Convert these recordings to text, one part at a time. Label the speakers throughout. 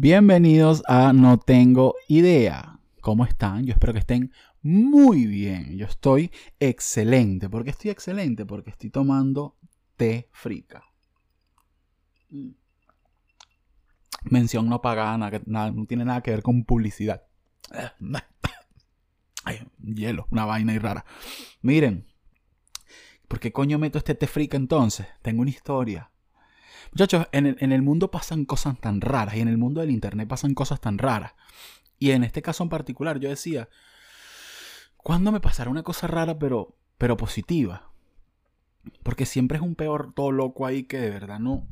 Speaker 1: Bienvenidos a No Tengo Idea. ¿Cómo están? Yo espero que estén muy bien. Yo estoy excelente. ¿Por qué estoy excelente? Porque estoy tomando té frica. Mención no pagada, no tiene nada que ver con publicidad. Ay, hielo, una vaina y rara. Miren, ¿por qué coño meto este té frica entonces? Tengo una historia. Muchachos, en el, mundo pasan cosas tan raras y en el mundo del Internet pasan cosas tan raras. Y en este caso en particular yo decía, ¿cuándo me pasará una cosa rara pero, pero positiva? Porque siempre es un peor todo loco ahí que de verdad no...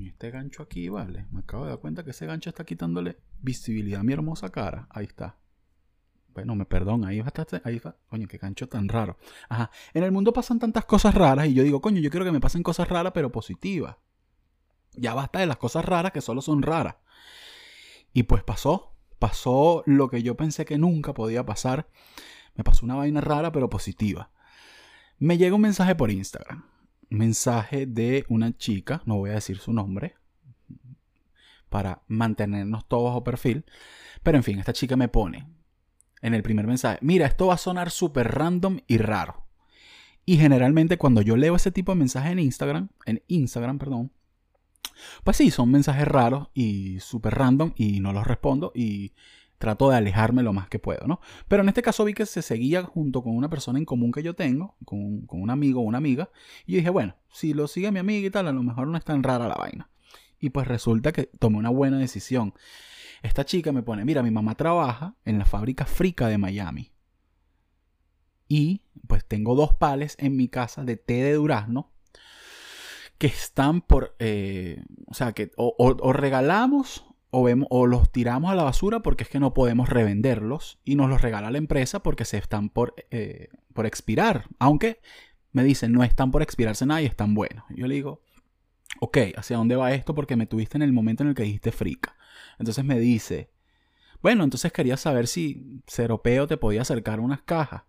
Speaker 1: este gancho aquí, vale. Me acabo de dar cuenta que ese gancho está quitándole visibilidad a mi hermosa cara. Ahí está. Bueno, me perdón, ahí va, ahí va. Coño, qué gancho tan raro. Ajá. En el mundo pasan tantas cosas raras y yo digo, coño, yo quiero que me pasen cosas raras pero positivas. Ya basta de las cosas raras que solo son raras. Y pues pasó, pasó lo que yo pensé que nunca podía pasar. Me pasó una vaina rara pero positiva. Me llega un mensaje por Instagram. Mensaje de una chica, no voy a decir su nombre, para mantenernos todos bajo perfil. Pero en fin, esta chica me pone en el primer mensaje, mira, esto va a sonar súper random y raro. Y generalmente cuando yo leo ese tipo de mensaje en Instagram, en Instagram, perdón, pues sí, son mensajes raros y súper random y no los respondo y trato de alejarme lo más que puedo, ¿no? Pero en este caso vi que se seguía junto con una persona en común que yo tengo, con, un amigo o una amiga, y dije, bueno, si lo sigue mi amiga y tal, a lo mejor no es tan rara la vaina. Y pues resulta que tomé una buena decisión. Esta chica me pone, mira, mi mamá trabaja en la fábrica Frica de Miami. Y pues tengo dos pales en mi casa de té de durazno que están por, eh, o sea, que o, regalamos o, vemos, o los tiramos a la basura porque es que no podemos revenderlos y nos los regala la empresa porque se están por, eh, por expirar. Aunque me dicen, no están por expirarse nada y están buenos. Yo le digo, ok, ¿hacia dónde va esto? Porque me tuviste en el momento en el que dijiste frica. Entonces me dice, bueno, entonces quería saber si Ceropeo te podía acercar unas cajas.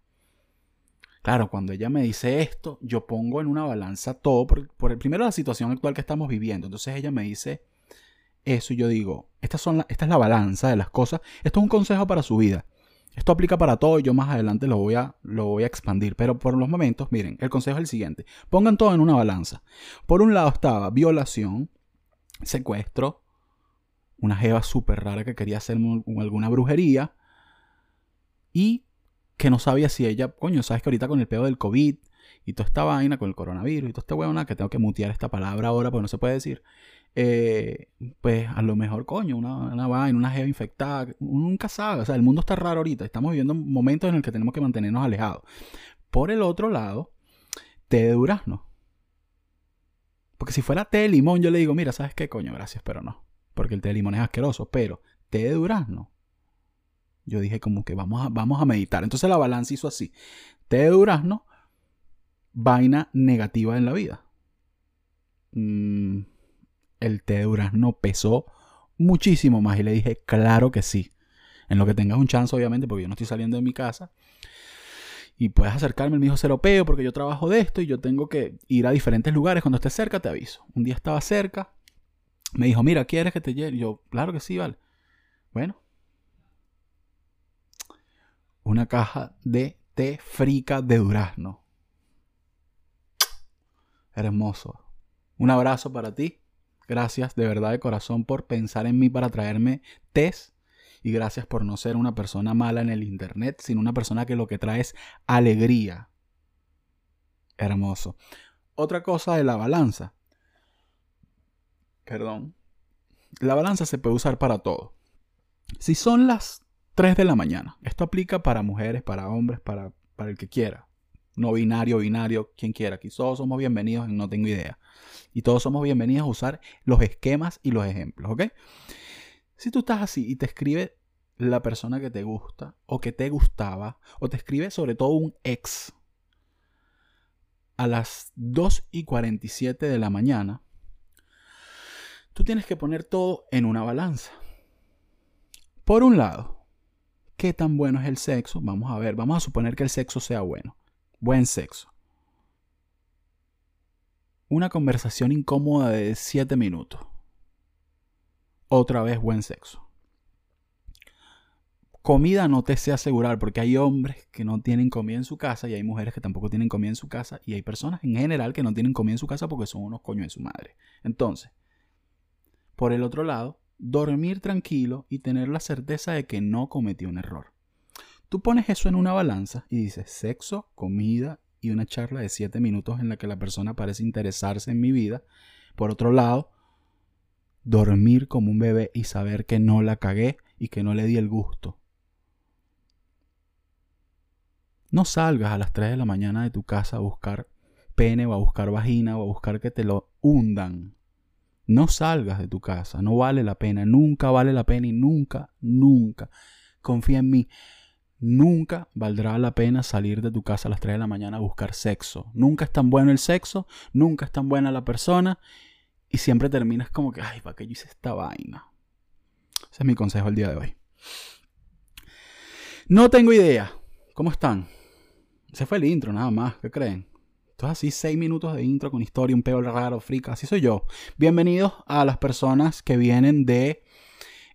Speaker 1: Claro, cuando ella me dice esto, yo pongo en una balanza todo, por, el primero la situación actual que estamos viviendo. Entonces ella me dice eso y yo digo, esta, son esta es la balanza de las cosas. Esto es un consejo para su vida. Esto aplica para todo y yo más adelante lo voy, a, lo voy a expandir. Pero por los momentos, miren, el consejo es el siguiente. Pongan todo en una balanza. Por un lado estaba violación, secuestro, una jeva súper rara que quería hacer alguna brujería y que no sabía si ella, coño, sabes que ahorita con el pedo del COVID y toda esta vaina, con el coronavirus y toda esta huevona, que tengo que mutear esta palabra ahora porque no se puede decir, eh, pues a lo mejor, coño, una, una vaina, una jeva infectada, nunca sabe, o sea, el mundo está raro ahorita, estamos viviendo momentos en el que tenemos que mantenernos alejados. Por el otro lado, té de durazno. Porque si fuera té de limón, yo le digo, mira, ¿sabes qué, coño? Gracias, pero no. Porque el té de limón es asqueroso, pero té de durazno yo dije como que vamos a, vamos a meditar. Entonces la balanza hizo así. Té de durazno, vaina negativa en la vida. Mm, el té de durazno pesó muchísimo más y le dije, claro que sí. En lo que tengas un chance, obviamente, porque yo no estoy saliendo de mi casa. Y puedes acercarme, el mismo seropeo, porque yo trabajo de esto y yo tengo que ir a diferentes lugares. Cuando esté cerca, te aviso. Un día estaba cerca, me dijo, mira, ¿quieres que te lleve? yo, claro que sí, vale. Bueno, una caja de té frica de durazno. Hermoso. Un abrazo para ti. Gracias de verdad de corazón por pensar en mí para traerme tés. Y gracias por no ser una persona mala en el internet, sino una persona que lo que trae es alegría. Hermoso. Otra cosa de la balanza. Perdón. La balanza se puede usar para todo. Si son las 3 de la mañana. Esto aplica para mujeres, para hombres, para, para el que quiera. No binario, binario, quien quiera. Aquí todos somos bienvenidos en No Tengo Idea. Y todos somos bienvenidos a usar los esquemas y los ejemplos, ¿ok? Si tú estás así y te escribe la persona que te gusta o que te gustaba, o te escribe sobre todo un ex a las 2 y 47 de la mañana, tú tienes que poner todo en una balanza. Por un lado, ¿Qué tan bueno es el sexo? Vamos a ver, vamos a suponer que el sexo sea bueno. Buen sexo. Una conversación incómoda de 7 minutos. otra vez buen sexo. Comida no te sé asegurar porque hay hombres que no tienen comida en su casa y hay mujeres que tampoco tienen comida en su casa y hay personas en general que no tienen comida en su casa porque son unos coños de su madre. Entonces, por el otro lado, dormir tranquilo y tener la certeza de que no cometió un error. Tú pones eso en una balanza y dices sexo, comida y una charla de 7 minutos en la que la persona parece interesarse en mi vida. Por otro lado, dormir como un bebé y saber que no la cagué y que no le di el gusto. No salgas a las 3 de la mañana de tu casa a buscar pene o a buscar vagina o a buscar que te lo hundan. No salgas de tu casa, no vale la pena, nunca vale la pena y nunca, nunca, confía en mí, nunca valdrá la pena salir de tu casa a las 3 de la mañana a buscar sexo. Nunca es tan bueno el sexo, nunca es tan buena la persona y siempre terminas como que, ay, ¿para qué yo hice esta vaina? Ese es mi consejo el día de hoy. No tengo idea. ¿Cómo están? Ese fue el intro, nada más. ¿Qué creen? Entonces así, seis minutos de intro con historia, un peo raro, frica. Así soy yo. Bienvenidos a las personas que vienen de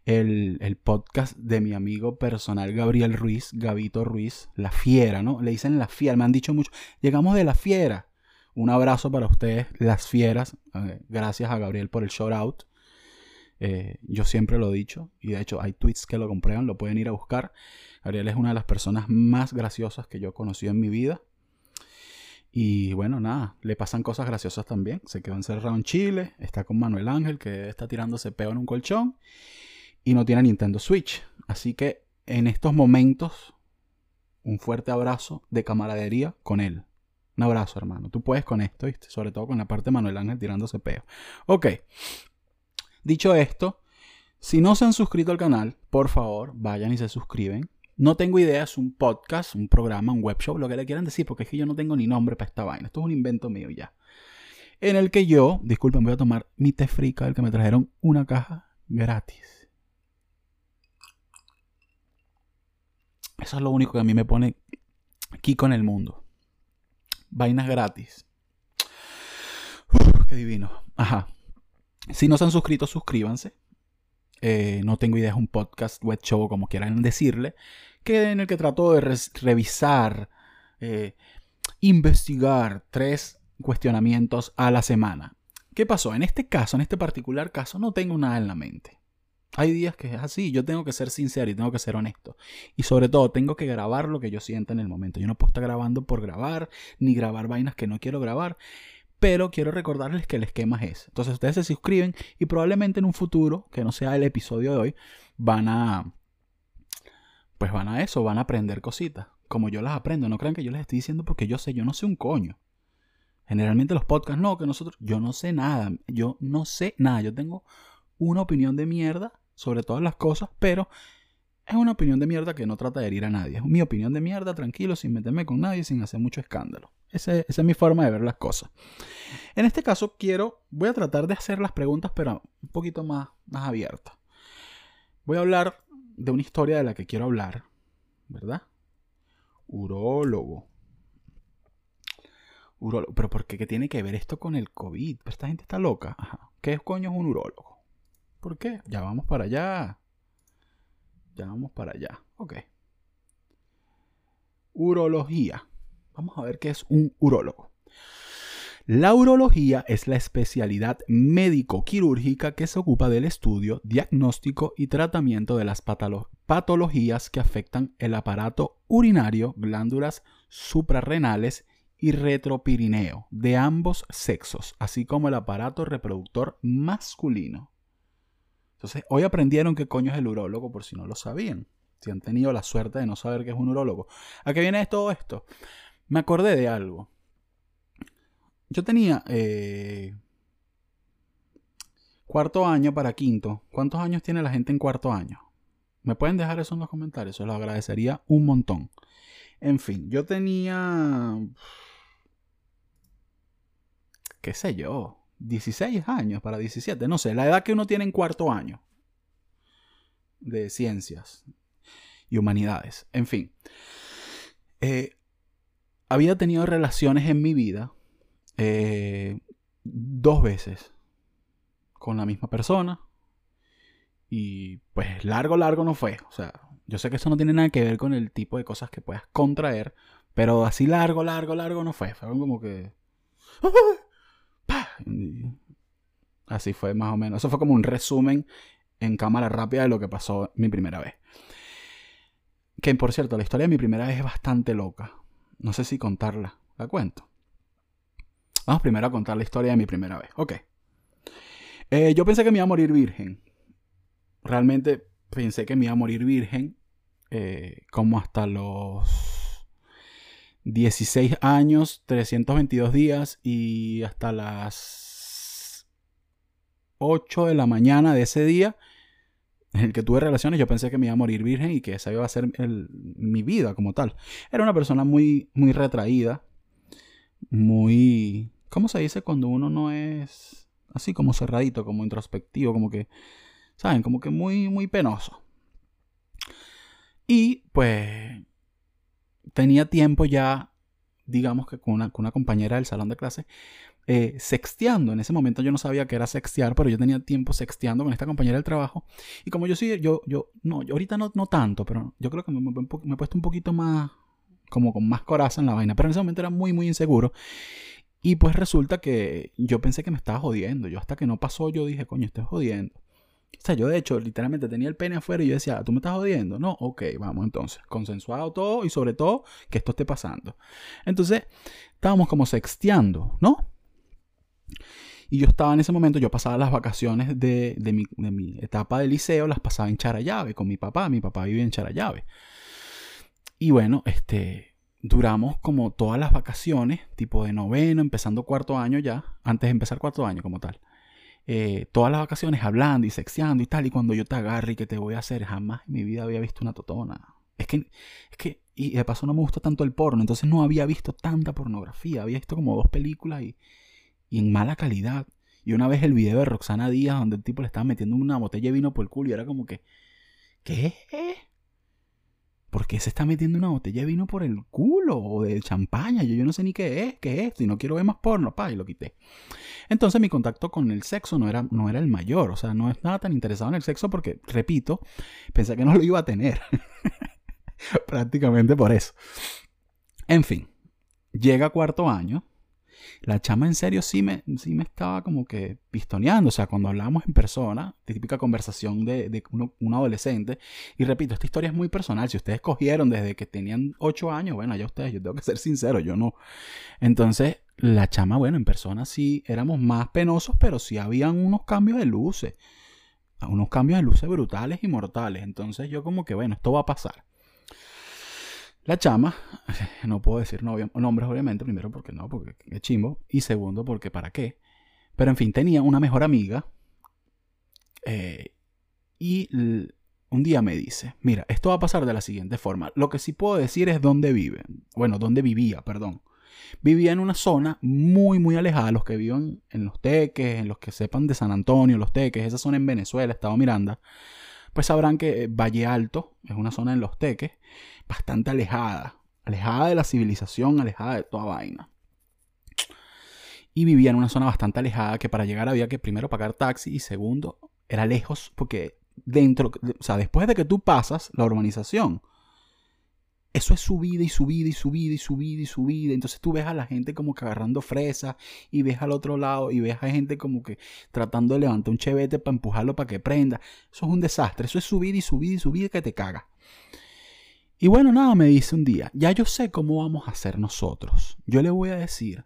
Speaker 1: el, el, podcast de mi amigo personal Gabriel Ruiz, Gabito Ruiz, La Fiera, ¿no? Le dicen La Fiera, me han dicho mucho. Llegamos de La Fiera. Un abrazo para ustedes, las fieras. Eh, gracias a Gabriel por el shout out. Eh, yo siempre lo he dicho y de hecho hay tweets que lo comprueban, lo pueden ir a buscar. Gabriel es una de las personas más graciosas que yo he conocido en mi vida. Y bueno, nada, le pasan cosas graciosas también. Se quedó encerrado en Chile, está con Manuel Ángel que está tirándose peo en un colchón y no tiene Nintendo Switch. Así que en estos momentos, un fuerte abrazo de camaradería con él. Un abrazo, hermano. Tú puedes con esto, ¿viste? Sobre todo con la parte de Manuel Ángel tirándose peo. Ok. Dicho esto, si no se han suscrito al canal, por favor, vayan y se suscriben. No tengo idea, es un podcast, un programa, un web show, lo que le quieran decir, porque es que yo no tengo ni nombre para esta vaina. Esto es un invento mío ya. En el que yo, disculpen, voy a tomar mi té frica, el que me trajeron una caja gratis. Eso es lo único que a mí me pone aquí con el mundo. Vainas gratis. qué divino. Ajá. Si no se han suscrito, suscríbanse. Eh, no tengo idea, es un podcast, web show, como quieran decirle, que en el que trato de revisar, eh, investigar tres cuestionamientos a la semana. ¿Qué pasó? En este caso, en este particular caso, no tengo nada en la mente. Hay días que es así, yo tengo que ser sincero y tengo que ser honesto. Y sobre todo, tengo que grabar lo que yo sienta en el momento. Yo no puedo estar grabando por grabar, ni grabar vainas que no quiero grabar. Pero quiero recordarles que el esquema es ese. Entonces ustedes se suscriben y probablemente en un futuro, que no sea el episodio de hoy, van a... Pues van a eso, van a aprender cositas. Como yo las aprendo. No crean que yo les estoy diciendo porque yo sé, yo no sé un coño. Generalmente los podcasts, no, que nosotros, yo no sé nada. Yo no sé nada. Yo tengo una opinión de mierda sobre todas las cosas, pero es una opinión de mierda que no trata de herir a nadie. Es mi opinión de mierda, tranquilo, sin meterme con nadie, sin hacer mucho escándalo. esa es mi forma de ver las cosas. En este caso quiero, voy a tratar de hacer las preguntas, pero un poquito más, más abiertas. Voy a hablar de una historia de la que quiero hablar, ¿verdad? Urólogo. Urólogo. Pero ¿por qué? ¿Qué tiene que ver esto con el COVID? esta gente está loca. Ajá. ¿Qué coño es un urólogo? ¿Por qué? Ya vamos para allá. Ya vamos para allá. Ok. Urología. Vamos a ver qué es un urólogo. La urología es la especialidad médico-quirúrgica que se ocupa del estudio, diagnóstico y tratamiento de las patologías que afectan el aparato urinario, glándulas suprarrenales y retropirineo de ambos sexos, así como el aparato reproductor masculino. Entonces, hoy aprendieron qué coño es el urólogo por si no lo sabían. Si han tenido la suerte de no saber qué es un urólogo. ¿A qué viene todo esto? Me acordé de algo. Yo tenía eh, cuarto año para quinto. ¿Cuántos años tiene la gente en cuarto año? Me pueden dejar eso en los comentarios. Se los agradecería un montón. En fin, yo tenía... ¿Qué sé yo? 16 años para 17, no sé, la edad que uno tiene en cuarto año de ciencias y humanidades. En fin, eh, había tenido relaciones en mi vida eh, dos veces con la misma persona Y pues largo, largo no fue. O sea, yo sé que eso no tiene nada que ver con el tipo de cosas que puedas contraer, pero así largo, largo, largo no fue. Fue como que... Así fue más o menos. Eso fue como un resumen en cámara rápida de lo que pasó mi primera vez. Que por cierto, la historia de mi primera vez es bastante loca. No sé si contarla. ¿La cuento? Vamos primero a contar la historia de mi primera vez. Ok. Eh, yo pensé que me iba a morir virgen. Realmente pensé que me iba a morir virgen. Eh, como hasta los 16 años, 322 días y hasta las 8 de la mañana de ese día en el que tuve relaciones, yo pensé que me iba a morir virgen y que esa iba a ser mi vida como tal. Era una persona muy, muy retraída, muy... ¿Cómo se dice cuando uno no es así como cerradito, como introspectivo, como que, ¿saben? Como que muy, muy penoso. Y pues tenía tiempo ya, digamos que con una, compañera del salón de clase, eh, sexteando. En ese momento yo no sabía que era sextear, pero yo tenía tiempo sexteando con esta compañera del trabajo. Y como yo sí, yo, yo, no, ahorita no, no tanto, pero yo creo que me, me, he puesto un poquito más, como con más coraza en la vaina. Pero en ese momento era muy, muy inseguro. Y pues resulta que yo pensé que me estaba jodiendo. Yo hasta que no pasó, yo dije, coño, estoy jodiendo. O sea, yo de hecho literalmente tenía el pene afuera y yo decía, ¿tú me estás jodiendo? No, ok, vamos entonces. Consensuado todo y sobre todo que esto esté pasando. Entonces, estábamos como sexteando, ¿no? Y yo estaba en ese momento, yo pasaba las vacaciones de, mi, etapa de liceo, las pasaba en Charallave con mi papá. Mi papá vivía en Charallave. Y bueno, este, duramos como todas las vacaciones, tipo de noveno, empezando cuarto año ya, antes de empezar cuarto año como tal. Eh, todas las vacaciones hablando y sexeando y tal, y cuando yo te agarre y que te voy a hacer, jamás en mi vida había visto una totona. Es que, es que, y de paso no me gusta tanto el porno, entonces no había visto tanta pornografía, había visto como dos películas y, y en mala calidad. Y una vez el video de Roxana Díaz donde el tipo le estaba metiendo una botella de vino por el culo y era como que, ¿qué? ¿Por qué se está metiendo una botella de vino por el culo o de champaña? Yo, yo no sé ni qué es, qué es esto y no quiero ver más porno, pa, y lo quité. Entonces mi contacto con el sexo no era, no era el mayor, o sea, no estaba tan interesado en el sexo porque, repito, pensé que no lo iba a tener. Prácticamente por eso. En fin, llega cuarto año la chama en serio sí me, sí me estaba como que pistoneando. O sea, cuando hablábamos en persona, típica conversación de, de un adolescente. Y repito, esta historia es muy personal. Si ustedes cogieron desde que tenían 8 años, bueno, ya ustedes, yo tengo que ser sincero, yo no. Entonces, la chama, bueno, en persona sí éramos más penosos, pero sí habían unos cambios de luces. Unos cambios de luces brutales y mortales. Entonces yo como que, bueno, esto va a pasar. La chama, no puedo decir nombres obviamente, primero porque no, porque es chimbo, y segundo porque para qué. Pero en fin, tenía una mejor amiga eh, y un día me dice, mira, esto va a pasar de la siguiente forma. Lo que sí puedo decir es dónde vive. Bueno, dónde vivía, perdón. Vivía en una zona muy, muy alejada. Los que vivan en Los Teques, en los que sepan de San Antonio, Los Teques, esa zona en Venezuela, Estado Miranda, pues sabrán que Valle Alto es una zona en Los Teques bastante alejada, alejada de la civilización, alejada de toda vaina. Y vivía en una zona bastante alejada que para llegar había que primero pagar taxi y segundo era lejos porque dentro, o sea, después de que tú pasas la urbanización, eso es subida y subida y subida y subida y subida. Entonces tú ves a la gente como que agarrando fresa y ves al otro lado y ves a gente como que tratando de levantar un chevete para empujarlo para que prenda. Eso es un desastre. Eso es subida y subida y subida que te caga. Y bueno, nada, me dice un día, ya yo sé cómo vamos a hacer nosotros. Yo le voy a decir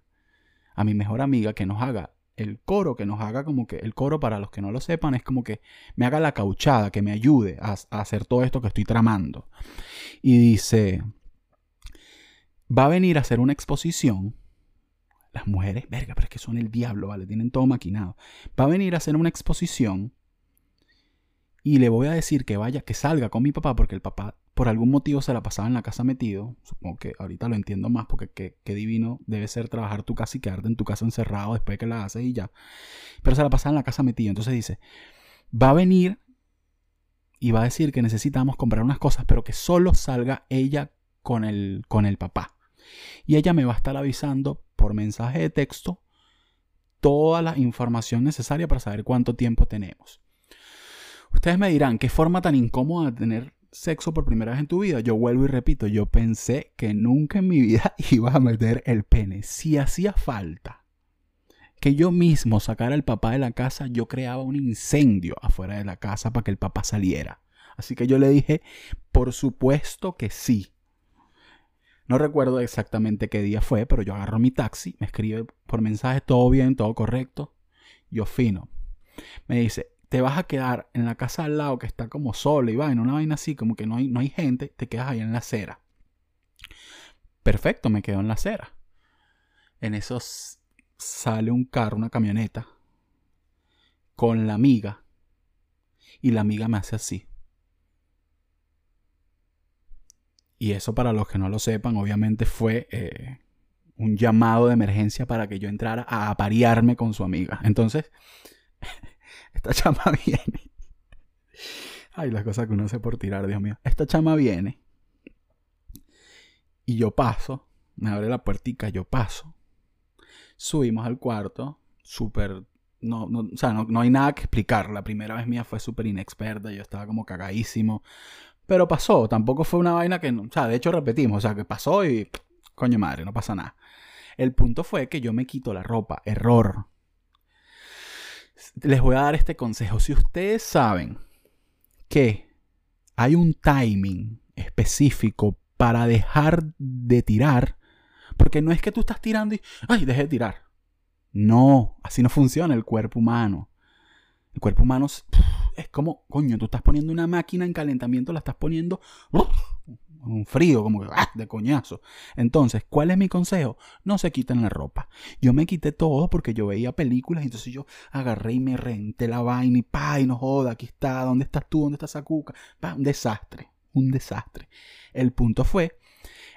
Speaker 1: a mi mejor amiga que nos haga el coro, que nos haga como que el coro, para los que no lo sepan, es como que me haga la cauchada, que me ayude a, hacer todo esto que estoy tramando. Y dice, va a venir a hacer una exposición. Las mujeres, verga, pero es que son el diablo, ¿vale? Tienen todo maquinado. Va a venir a hacer una exposición y le voy a decir que vaya, que salga con mi papá, porque el papá por algún motivo se la pasaba en la casa metido. Supongo que ahorita lo entiendo más porque qué, divino debe ser trabajar tu casa y quedarte en tu casa encerrado después de que la haces y ya. Pero se la pasaba en la casa metido. Entonces dice, va a venir y va a decir que necesitamos comprar unas cosas, pero que solo salga ella con el, con el papá. Y ella me va a estar avisando por mensaje de texto toda la información necesaria para saber cuánto tiempo tenemos. Ustedes me dirán, ¿qué forma tan incómoda de tener sexo por primera vez en tu vida? Yo vuelvo y repito, yo pensé que nunca en mi vida iba a meter el pene. Si hacía falta que yo mismo sacara al papá de la casa, yo creaba un incendio afuera de la casa para que el papá saliera. Así que yo le dije, por supuesto que sí. No recuerdo exactamente qué día fue, pero yo agarro mi taxi, me escribe por mensaje, todo bien, todo correcto. Yo fino. Me dice, te vas a quedar en la casa al lado que está como sola y en una vaina así, como que no hay, no hay gente, te quedas ahí en la acera. Perfecto, me quedo en la acera. En esos sale un carro, una camioneta, con la amiga. Y la amiga me hace así. Y eso para los que no lo sepan, obviamente fue eh, un llamado de emergencia para que yo entrara a aparearme con su amiga. Entonces, esta chama viene. Ay, las cosas que uno hace por tirar, Dios mío. Esta chama viene. Y yo paso. Me abre la puertica, yo paso. Subimos al cuarto. Súper no, no, o sea, no, no, hay nada que explicar. La primera vez mía fue súper inexperta, yo estaba como cagadísimo. Pero pasó, tampoco fue una vaina que, o sea, de hecho repetimos, o sea, que pasó y coño madre, no pasa nada. El punto fue que yo me quito la ropa, error. Les voy a dar este consejo. Si ustedes saben que hay un timing específico para dejar de tirar, porque no es que tú estás tirando y, ay, deje de tirar. No, así no funciona el cuerpo humano. El cuerpo humano es como, coño, tú estás poniendo una máquina en calentamiento, la estás poniendo un frío, como que ¡ah! de coñazo. Entonces, ¿cuál es mi consejo? No se quiten la ropa. Yo me quité todo porque yo veía películas, y entonces yo agarré y me renté la vaina y pa, y no joda, aquí está, ¿dónde estás tú? ¿Dónde está Sakuka? Pa, un desastre, un desastre. El punto fue,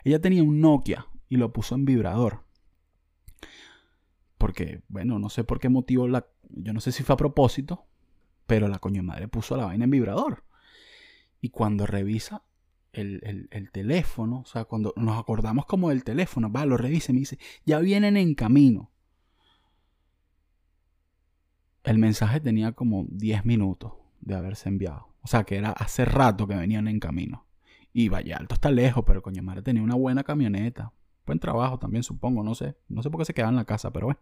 Speaker 1: ella tenía un Nokia y lo puso en vibrador. Porque, bueno, no sé por qué motivo la. Yo no sé si fue a propósito, pero la coño madre puso la vaina en vibrador. Y cuando revisa el, teléfono, o sea, cuando nos acordamos como del teléfono, va, lo revisa y me dice, ya vienen en camino. El mensaje tenía como 10 minutos de haberse enviado. O sea, que era hace rato que venían en camino. Y vaya, alto está lejos, pero coño madre tenía una buena camioneta. Buen trabajo también, supongo, no sé. No sé por qué se quedaba en la casa, pero bueno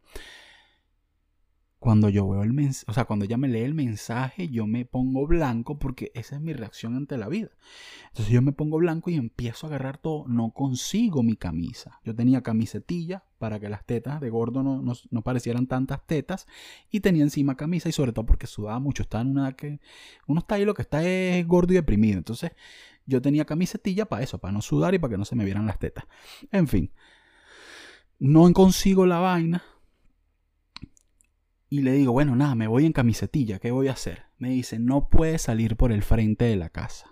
Speaker 1: cuando yo veo el mensaje, o sea, cuando ella me lee el mensaje, yo me pongo blanco porque esa es mi reacción ante la vida. Entonces yo me pongo blanco y empiezo a agarrar todo. No consigo mi camisa. Yo tenía camisetilla para que las tetas de gordo no, no, parecieran tantas tetas y tenía encima camisa y sobre todo porque sudaba mucho. Estaba en una que uno está ahí lo que está es gordo y deprimido. Entonces yo tenía camisetilla para eso, para no sudar y para que no se me vieran las tetas. En fin, no consigo la vaina y le digo, bueno, nada, me voy en camisetilla, ¿qué voy a hacer? Me dice, no puedes salir por el frente de la casa.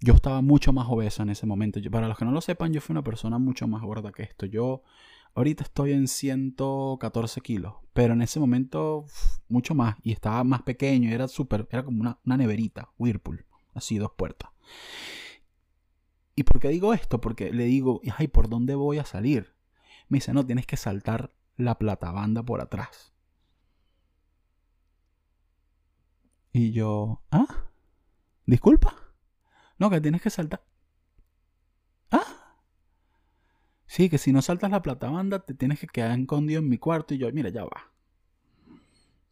Speaker 1: Yo estaba mucho más obeso en ese momento. para los que no lo sepan, yo fui una persona mucho más gorda que esto. Yo ahorita estoy en 114 kilos, pero en ese momento mucho más. Y estaba más pequeño, era súper, era como una, una neverita, Whirlpool, así dos puertas. ¿Y por qué digo esto? Porque le digo, ay, ¿por dónde voy a salir? Me dice, no, tienes que saltar la platabanda por atrás. Y yo, ¿ah? ¿Disculpa? No, que tienes que saltar. ¿Ah? Sí, que si no saltas la platabanda te tienes que quedar escondido en mi cuarto. Y yo, mira, ya va.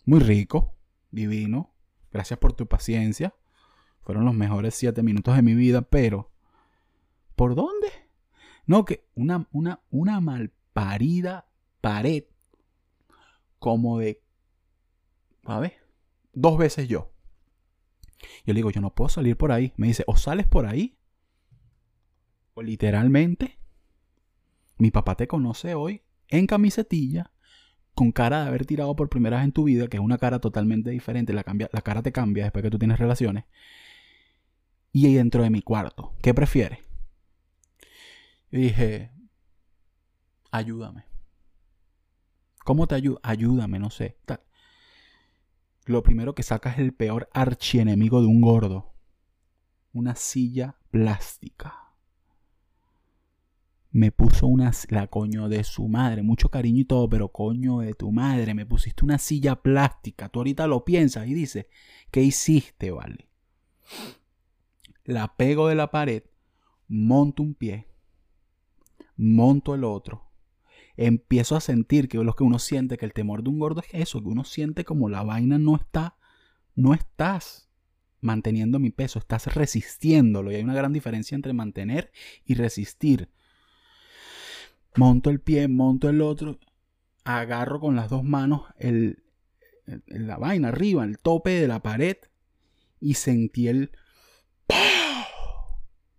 Speaker 1: Muy rico, divino. Gracias por tu paciencia. Fueron los mejores siete minutos de mi vida, pero ¿por dónde? No, que una, una, una malparida pared como de, a ver, dos veces yo. Yo le digo, yo no puedo salir por ahí. Me dice, o sales por ahí, o literalmente, mi papá te conoce hoy en camisetilla, con cara de haber tirado por primera vez en tu vida, que es una cara totalmente diferente, la, cambia, la cara te cambia después que tú tienes relaciones, y dentro de mi cuarto. ¿Qué prefieres? Yo dije, ayúdame. ¿Cómo te ayuda? Ayúdame, no sé. Lo primero que sacas es el peor archienemigo de un gordo. Una silla plástica. me puso una, la coño de su madre, mucho cariño y todo, pero coño de tu madre, me pusiste una silla plástica. Tú ahorita lo piensas y dices, ¿qué hiciste, vale? La pego de la pared, monto un pie, monto el otro, empiezo a sentir que lo que uno siente, que el temor de un gordo es eso, que uno siente como la vaina no está, no estás manteniendo mi peso, estás resistiéndolo. Y hay una gran diferencia entre mantener y resistir. Monto el pie, monto el otro, agarro con las dos manos el, la vaina arriba, el tope de la pared y sentí el...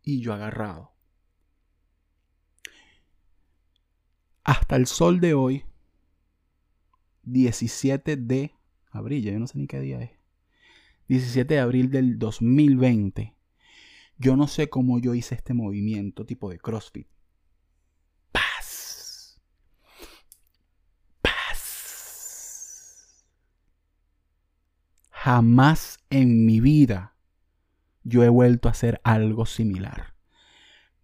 Speaker 1: Y yo agarrado. Hasta el sol de hoy, 17 de abril, yo no sé ni qué día es. 17 de abril del 2020. Yo no sé cómo yo hice este movimiento tipo de CrossFit. Paz. Paz. Jamás en mi vida yo he vuelto a hacer algo similar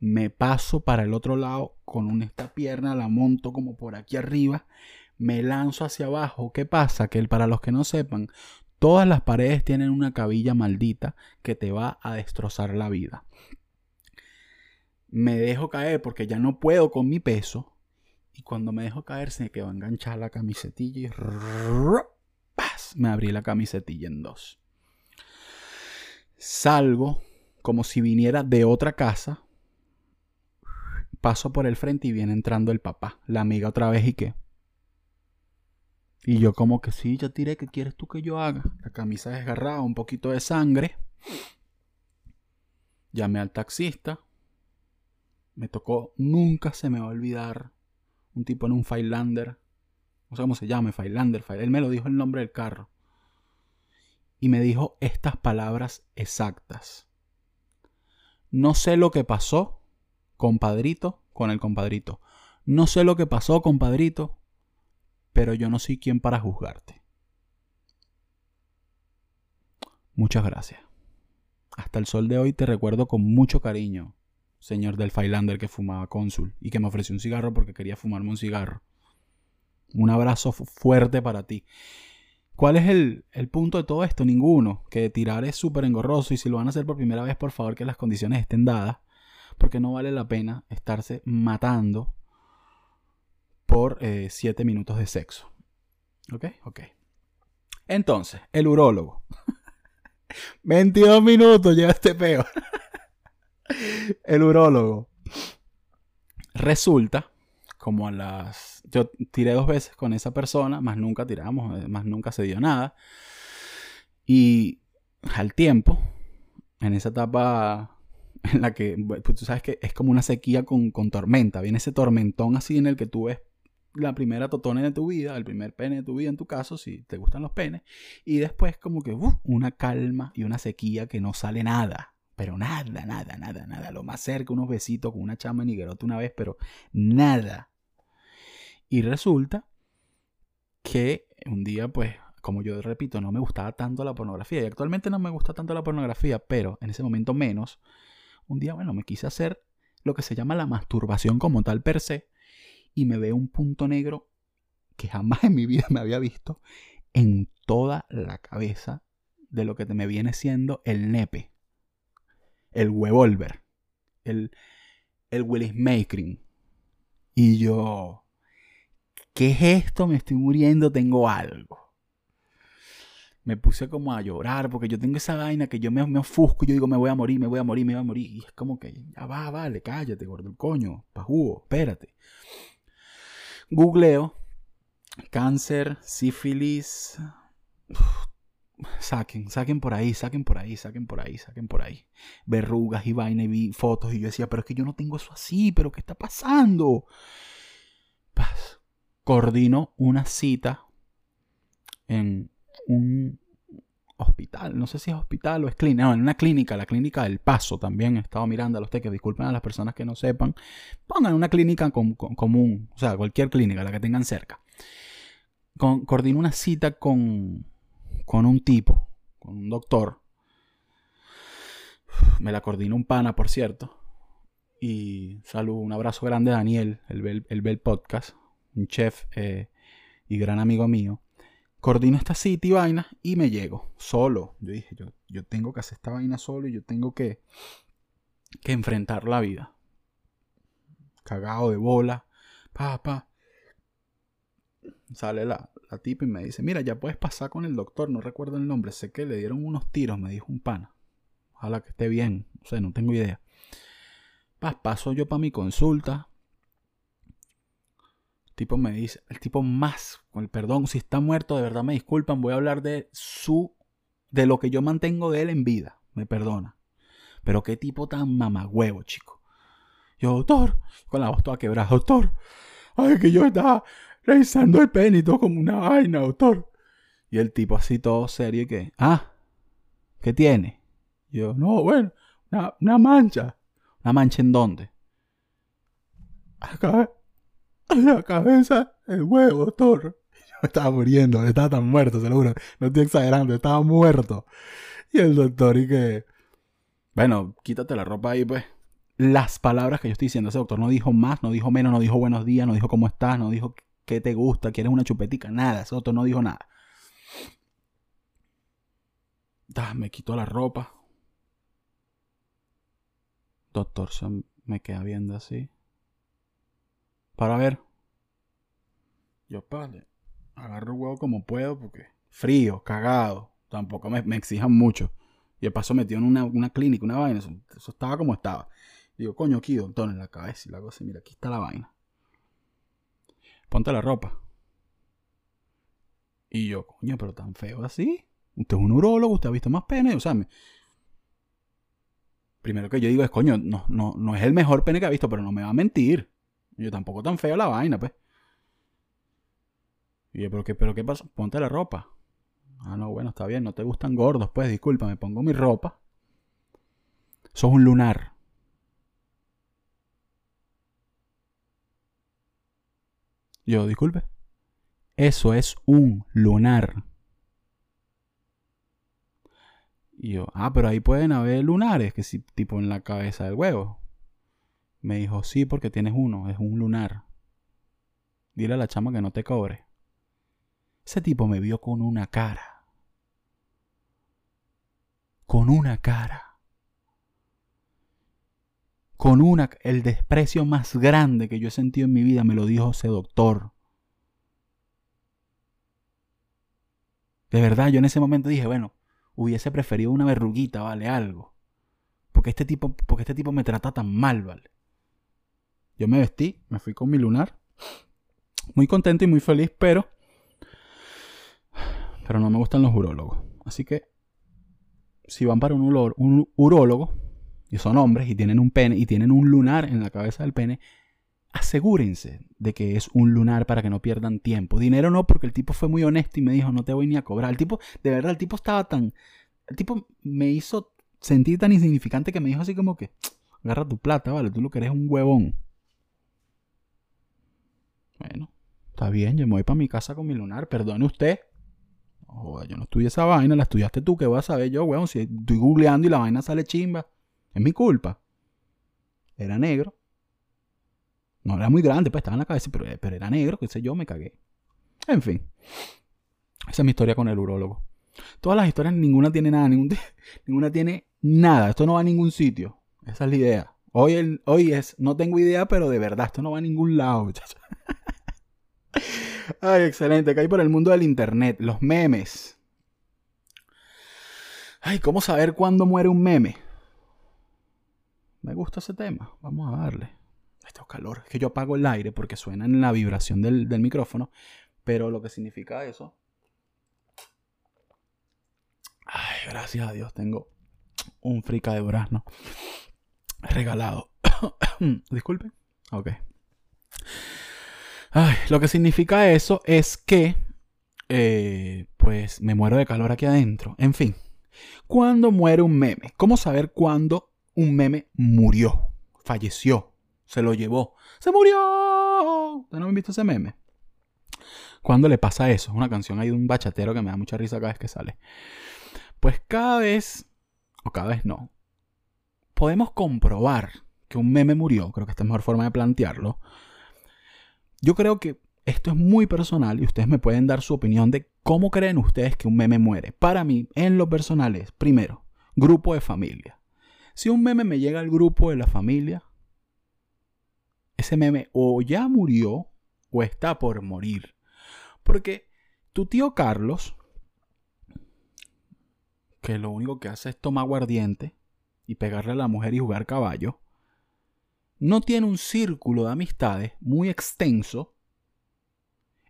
Speaker 1: me paso para el otro lado con esta pierna, la monto como por aquí arriba, me lanzo hacia abajo. ¿Qué pasa? Que para los que no sepan, todas las paredes tienen una cabilla maldita que te va a destrozar la vida. Me dejo caer porque ya no puedo con mi peso. Y cuando me dejo caer se me quedó enganchada la camisetilla y me abrí la camisetilla en dos. Salgo como si viniera de otra casa paso por el frente y viene entrando el papá. La amiga otra vez y qué. Y yo como que sí, ya tiré, ¿qué quieres tú que yo haga? La camisa desgarrada, un poquito de sangre. Llamé al taxista. Me tocó, nunca se me va a olvidar, un tipo en un Finlander. No sé cómo se llama, Finlander. Él me lo dijo el nombre del carro. Y me dijo estas palabras exactas. No sé lo que pasó, compadrito con el compadrito. No sé lo que pasó, compadrito, pero yo no soy quien para juzgarte. Muchas gracias. Hasta el sol de hoy te recuerdo con mucho cariño, señor del Failander que fumaba cónsul y que me ofreció un cigarro porque quería fumarme un cigarro. Un abrazo fuerte para ti. ¿Cuál es el, el, punto de todo esto? Ninguno. Que tirar es súper engorroso y si lo van a hacer por primera vez, por favor que las condiciones estén dadas porque no vale la pena estarse matando por 7 eh, minutos de sexo. ¿Ok? Ok. Entonces, el urólogo. 22 minutos lleva este peo. el urólogo. Resulta, como a las... Yo tiré dos veces con esa persona, más nunca tiramos, eh, más nunca se dio nada. Y al tiempo, en esa etapa en la que, pues tú sabes que es como una sequía con, tormenta. Viene ese tormentón así en el que tú ves la primera totone de tu vida, el primer pene de tu vida en tu caso, si te gustan los penes, y después como que uh, una calma y una sequía que no sale nada, pero nada, nada, nada, nada. Lo más cerca, unos besitos con una chama niguerote una vez, pero nada. Y resulta que un día, pues, como yo repito, no me gustaba tanto la pornografía, y actualmente no me gusta tanto la pornografía, pero en ese momento menos un día, bueno, me quise hacer lo que se llama la masturbación como tal per se y me veo un punto negro que jamás en mi vida me había visto en toda la cabeza de lo que me viene siendo el nepe, el huevolver, el, el Willis Makering. Y yo, ¿qué es esto? Me estoy muriendo, tengo algo me puse como a llorar porque yo tengo esa vaina que yo me, me ofusco y yo digo, me voy a morir, me voy a morir, me voy a morir. Y es como que, ya va, vale, cállate, gordo el coño, pajugo, espérate. Googleo, cáncer, sífilis. saquen, saquen por ahí, saquen por ahí, saquen por ahí, saquen por ahí. Verrugas y vaina y vi fotos y yo decía, pero es que yo no tengo eso así, pero ¿qué está pasando? Paz. Coordino una cita en un hospital, no sé si es hospital o es clínica, no, en una clínica, la clínica del Paso también he estado mirando a los que disculpen a las personas que no sepan, pongan una clínica común, o sea, cualquier clínica, la que tengan cerca. Con, coordino una cita con, con un tipo, con un doctor, me la coordina un pana, por cierto, Y salud, un abrazo grande a Daniel, el Bel, Podcast, un chef eh, y gran amigo mío. Coordino esta city vaina y me llego solo. Yo dije, yo, yo tengo que hacer esta vaina solo y yo tengo que, que enfrentar la vida. Cagado de bola. Pa, Sale la, la tipa y me dice, mira, ya puedes pasar con el doctor, no recuerdo el nombre, sé que le dieron unos tiros, me dijo un pana. Ojalá que esté bien, o sea, no tengo idea. paso yo para mi consulta. Tipo me dice, el tipo más, con el perdón, si está muerto, de verdad me disculpan, voy a hablar de su, de lo que yo mantengo de él en vida, me perdona. Pero qué tipo tan mamagüevo, chico. Yo, doctor, con la voz toda quebrada, doctor. Ay, que yo estaba revisando el todo como una vaina, doctor. Y el tipo así todo serio y que, ah, ¿qué tiene? yo, no, bueno, una, una, mancha. ¿Una mancha en dónde? Acá, la cabeza, el huevo, doctor. Yo estaba muriendo, estaba tan muerto, seguro. No estoy exagerando, estaba muerto. Y el doctor, y que, bueno, quítate la ropa ahí, pues. Las palabras que yo estoy diciendo, ese doctor no dijo más, no dijo menos, no dijo buenos días, no dijo cómo estás, no dijo qué te gusta, quieres una chupetica, nada. Ese doctor no dijo nada. me quitó la ropa. Doctor se me queda viendo así. Para ver. Yo, padre, agarro el huevo como puedo porque frío, cagado. Tampoco me, exijan mucho. Y de paso metido en una, clínica, una vaina. Eso, estaba como estaba. Digo, coño, aquí, doctor, en la cabeza. Y la cosa, mira, aquí está la vaina ponte la ropa. Y yo, coño, pero tan feo así. Usted es un urólogo, usted ha visto más pene. O sea, primero que yo digo es, coño, no, no, no es el mejor pene que ha visto, pero no me va a mentir. Yo tampoco tan feo la vaina, pues. Y yo, ¿pero qué, pero qué pasa? Ponte la ropa. Ah, no, bueno, está bien, no te gustan gordos, pues, disculpa, me pongo mi ropa. Sos un lunar. Yo, disculpe. Eso es un lunar. Y yo, ah, pero ahí pueden haber lunares, que sí, tipo en la cabeza del huevo. Me dijo, sí, porque tienes uno, es un lunar. Dile a la chama que no te cobre. Ese tipo me vio con una cara. Con una cara. Con una, el desprecio más grande que yo he sentido en mi vida me lo dijo ese doctor. De verdad, yo en ese momento dije, bueno, hubiese preferido una verruguita, vale, algo. Porque este tipo, porque este tipo me trata tan mal, vale. Yo me vestí, me fui con mi lunar. Muy contento y muy feliz, pero. Pero no me gustan los urólogos. Así que. Si van para un, un urólogo, y son hombres y tienen un pene y tienen un lunar en la cabeza del pene, asegúrense de que es un lunar para que no pierdan tiempo. Dinero no, porque el tipo fue muy honesto y me dijo, no te voy ni a cobrar. El tipo, de verdad, el tipo estaba tan... El tipo me hizo sentir tan insignificante que me dijo así como que, agarra tu plata, vale, tú lo que eres un huevón. Bueno, está bien, yo me voy para mi casa con mi lunar, perdone usted. Yo no estudié esa vaina, la estudiaste tú, que voy a saber yo, huevón, si estoy googleando y la vaina sale chimba. Es mi culpa. Era negro. No era muy grande, pues estaba en la cabeza, pero, era negro, que sé yo, me cagué. En fin. Esa es mi historia con el urólogo. Todas las historias, ninguna tiene nada, ninguna tiene nada. Esto no va a ningún sitio. Esa es la idea. Hoy, el, hoy es, no tengo idea, pero de verdad, esto no va a ningún lado. Ay, excelente. Caí por el mundo del internet. Los memes. Ay, ¿cómo saber cuándo muere un meme? Me gusta ese tema. Vamos a darle. Esto es calor. Es que yo apago el aire porque suena en la vibración del, micrófono. Pero lo que significa eso. Ay, gracias a Dios tengo un frica de durazno regalado. Disculpen. Ok. Ay, lo que significa eso es que, eh, pues, me muero de calor aquí adentro. En fin, ¿cuándo muere un meme? ¿Cómo saber cuándo un meme murió, falleció, se lo llevó, se murió. ¿Ustedes no han visto ese meme? ¿Cuándo le pasa eso? Es una canción ahí de un bachatero que me da mucha risa cada vez que sale. Pues cada vez, o cada vez no, podemos comprobar que un meme murió, creo que esta es la mejor forma de plantearlo. Yo creo que esto es muy personal y ustedes me pueden dar su opinión de cómo creen ustedes que un meme muere. Para mí, en lo personal es, primero, grupo de familia. Si un meme me llega al grupo de la familia, ese meme o ya murió o está por morir. Porque tu tío Carlos, que lo único que hace es tomar aguardiente y pegarle a la mujer y jugar caballo, no tiene un círculo de amistades muy extenso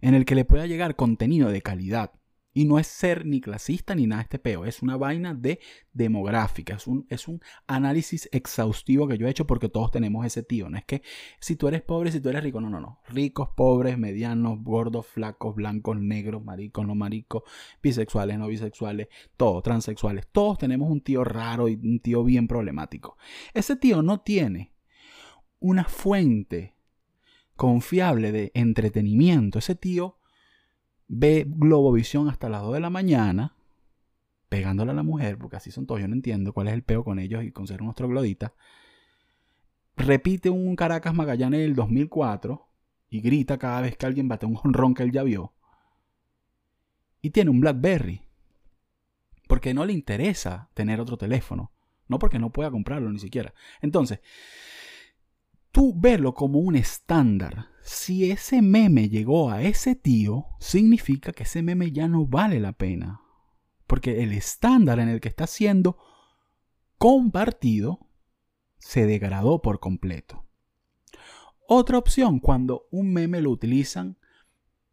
Speaker 1: en el que le pueda llegar contenido de calidad. Y no es ser ni clasista ni nada de este peo, es una vaina de demográfica, es un, es un análisis exhaustivo que yo he hecho porque todos tenemos ese tío. No es que si tú eres pobre, si tú eres rico, no, no, no. Ricos, pobres, medianos, gordos, flacos, blancos, negros, maricos, no maricos, bisexuales, no bisexuales, todos, transexuales. Todos tenemos un tío raro y un tío bien problemático. Ese tío no tiene una fuente confiable de entretenimiento. Ese tío ve Globovisión hasta las 2 de la mañana, pegándole a la mujer, porque así son todos, yo no entiendo cuál es el peo con ellos y con ser unos trogloditas. Repite un Caracas Magallanes del 2004 y grita cada vez que alguien bate un jonrón que él ya vio. Y tiene un Blackberry. Porque no le interesa tener otro teléfono. No porque no pueda comprarlo ni siquiera. Entonces, tú verlo como un estándar. Si ese meme llegó a ese tío, significa que ese meme ya no vale la pena. Porque el estándar en el que está siendo compartido se degradó por completo. Otra opción, cuando un meme lo utilizan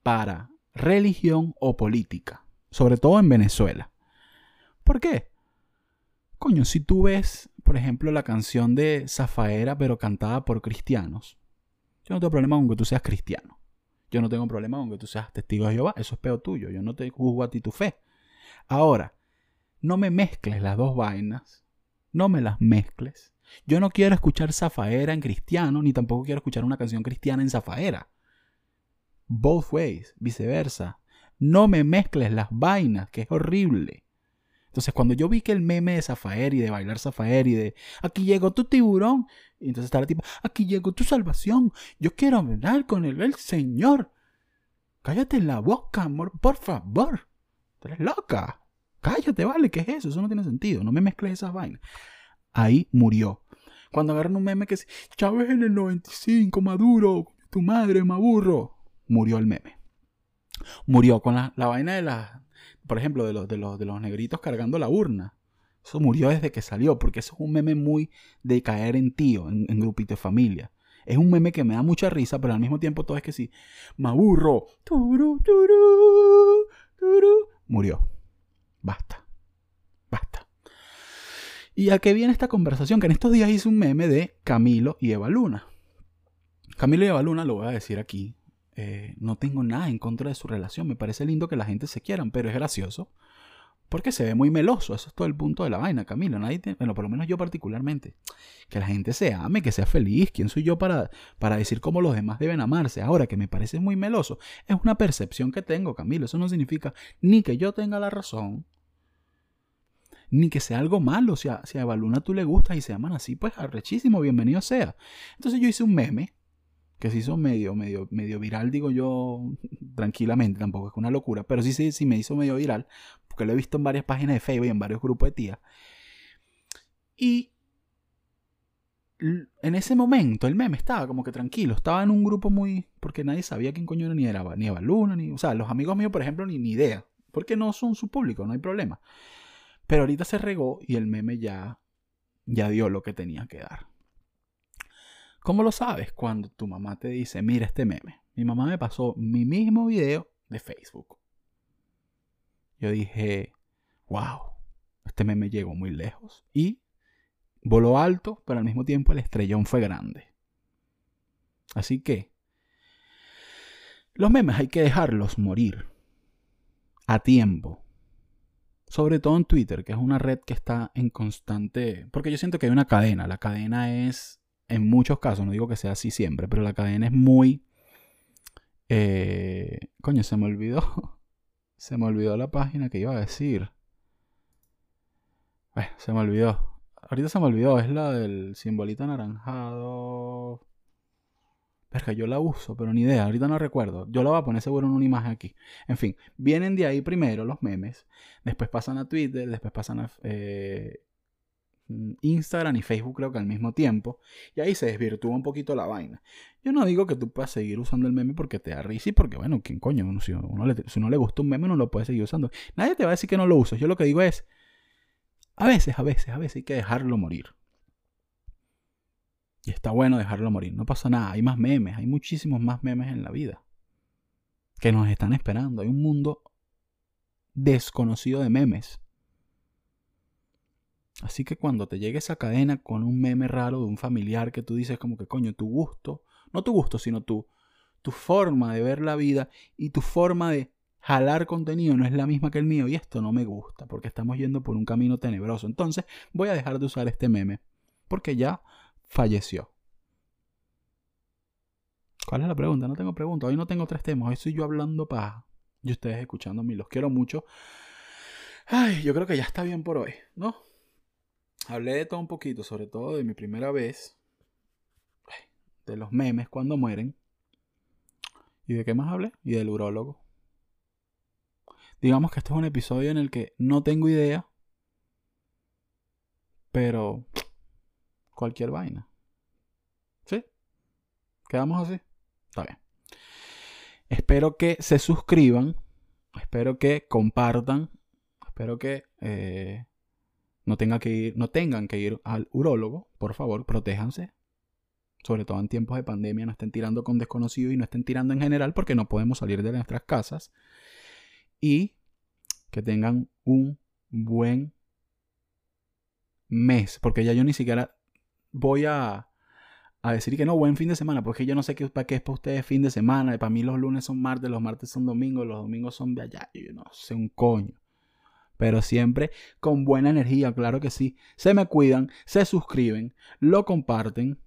Speaker 1: para religión o política, sobre todo en Venezuela. ¿Por qué? Coño, si tú ves por ejemplo, la canción de Zafaera, pero cantada por cristianos. Yo no tengo problema con que tú seas cristiano. Yo no tengo problema con que tú seas testigo de Jehová. Eso es peor tuyo. Yo no te juzgo a ti tu fe. Ahora, no me mezcles las dos vainas. No me las mezcles. Yo no quiero escuchar Zafaera en cristiano, ni tampoco quiero escuchar una canción cristiana en Zafaera. Both ways, viceversa. No me mezcles las vainas, que es horrible. Entonces, cuando yo vi que el meme de Zafaer y de bailar Zafaer y de aquí llegó tu tiburón, y entonces estaba tipo, aquí llegó tu salvación, yo quiero hablar con el, el Señor. Cállate la boca, amor, por favor. Tú eres loca. Cállate, vale, ¿qué es eso? Eso no tiene sentido. No me mezcles esas vainas. Ahí murió. Cuando agarran un meme que dice, Chávez en el 95, Maduro, tu madre, Maburro. Murió el meme. Murió con la, la vaina de la, por ejemplo, de los, de los, de los negritos cargando la urna. Eso murió desde que salió, porque eso es un meme muy de caer en tío, en, grupito de familia. Es un meme que me da mucha risa, pero al mismo tiempo todo es que sí, maburro, murió. Basta, basta. ¿Y a qué viene esta conversación? Que en estos días hice un meme de Camilo y Eva Luna. Camilo y Eva Luna, lo voy a decir aquí, eh, no tengo nada en contra de su relación. Me parece lindo que la gente se quieran, pero es gracioso. Porque se ve muy meloso. Eso es todo el punto de la vaina, Camilo. Nadie bueno, por lo menos yo particularmente. Que la gente se ame, que sea feliz. ¿Quién soy yo para, para decir cómo los demás deben amarse? Ahora que me parece muy meloso. Es una percepción que tengo, Camilo. Eso no significa ni que yo tenga la razón. Ni que sea algo malo. Si a, si a tú le gustas y se aman así, pues arrechísimo, bienvenido sea. Entonces yo hice un meme que se hizo medio, medio, medio viral, digo yo, tranquilamente, tampoco es una locura, pero sí, sí, sí me hizo medio viral, porque lo he visto en varias páginas de Facebook y en varios grupos de tías. Y en ese momento el meme estaba como que tranquilo, estaba en un grupo muy, porque nadie sabía quién coño era, ni era, ni Eva Luna, ni, o sea, los amigos míos, por ejemplo, ni, ni idea, porque no son su público, no hay problema. Pero ahorita se regó y el meme ya, ya dio lo que tenía que dar. ¿Cómo lo sabes? Cuando tu mamá te dice, mira este meme. Mi mamá me pasó mi mismo video de Facebook. Yo dije, wow, este meme llegó muy lejos. Y voló alto, pero al mismo tiempo el estrellón fue grande. Así que, los memes hay que dejarlos morir a tiempo. Sobre todo en Twitter, que es una red que está en constante... Porque yo siento que hay una cadena. La cadena es en muchos casos, no digo que sea así siempre, pero la cadena es muy... Eh, coño, se me olvidó. se me olvidó la página que iba a decir. Bueno, se me olvidó. ahorita se me olvidó, es la del simbolito anaranjado. Verga, yo la uso, pero ni idea, ahorita no recuerdo. Yo la voy a poner seguro en una imagen aquí. En fin, vienen de ahí primero los memes, después pasan a Twitter, después pasan a eh, Instagram y Facebook creo que al mismo tiempo, y ahí se desvirtúa un poquito la vaina. Yo no digo que tú puedas seguir usando el meme porque te da risa y porque, bueno, ¿quién coño? Si uno, le, si uno le gusta un meme, no lo puede seguir usando. Nadie te va a decir que no lo uses. Yo lo que digo es, a veces, a veces, a veces hay que dejarlo morir. Y está bueno dejarlo morir, no pasa nada, hay más memes, hay muchísimos más memes en la vida que nos están esperando. Hay un mundo desconocido de memes. Así que cuando te llegue esa cadena con un meme raro de un familiar que tú dices como que coño, tu gusto, no tu gusto, sino tu, tu forma de ver la vida y tu forma de jalar contenido no es la misma que el mío y esto no me gusta porque estamos yendo por un camino tenebroso. Entonces voy a dejar de usar este meme porque ya falleció. ¿Cuál es la pregunta? No tengo pregunta. Hoy no tengo tres temas. Hoy estoy yo hablando para y ustedes escuchándome. Los quiero mucho. Ay, yo creo que ya está bien por hoy, ¿no? Hablé de todo un poquito, sobre todo de mi primera vez. De los memes cuando mueren. ¿Y de qué más hablé? Y del urólogo. Digamos que este es un episodio en el que no tengo idea. Pero cualquier vaina. ¿Sí? ¿Quedamos así? Está bien. Espero que se suscriban. Espero que compartan. Espero que eh, no, tengan que ir al urólogo. Por favor, protéjanse. Sobre todo en tiempos de pandemia, no estén tirando con desconocidos y no estén tirando en general porque no podemos salir de nuestras casas. Y que tengan un buen mes. Porque ya yo ni siquiera voy a, decir que no, buen fin de semana, porque yo no sé qué, para qué es para ustedes fin de semana. Para mí los lunes son martes, los martes son domingos, los domingos son de allá. Yo no sé un coño. Pero siempre con buena energía, claro que sí. Se me cuidan, se suscriben, lo comparten.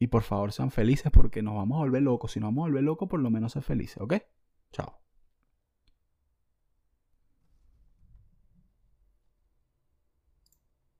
Speaker 1: Y por favor sean felices porque nos vamos a volver locos. Si nos vamos a volver locos, por lo menos sean felices, ¿ok? Chao.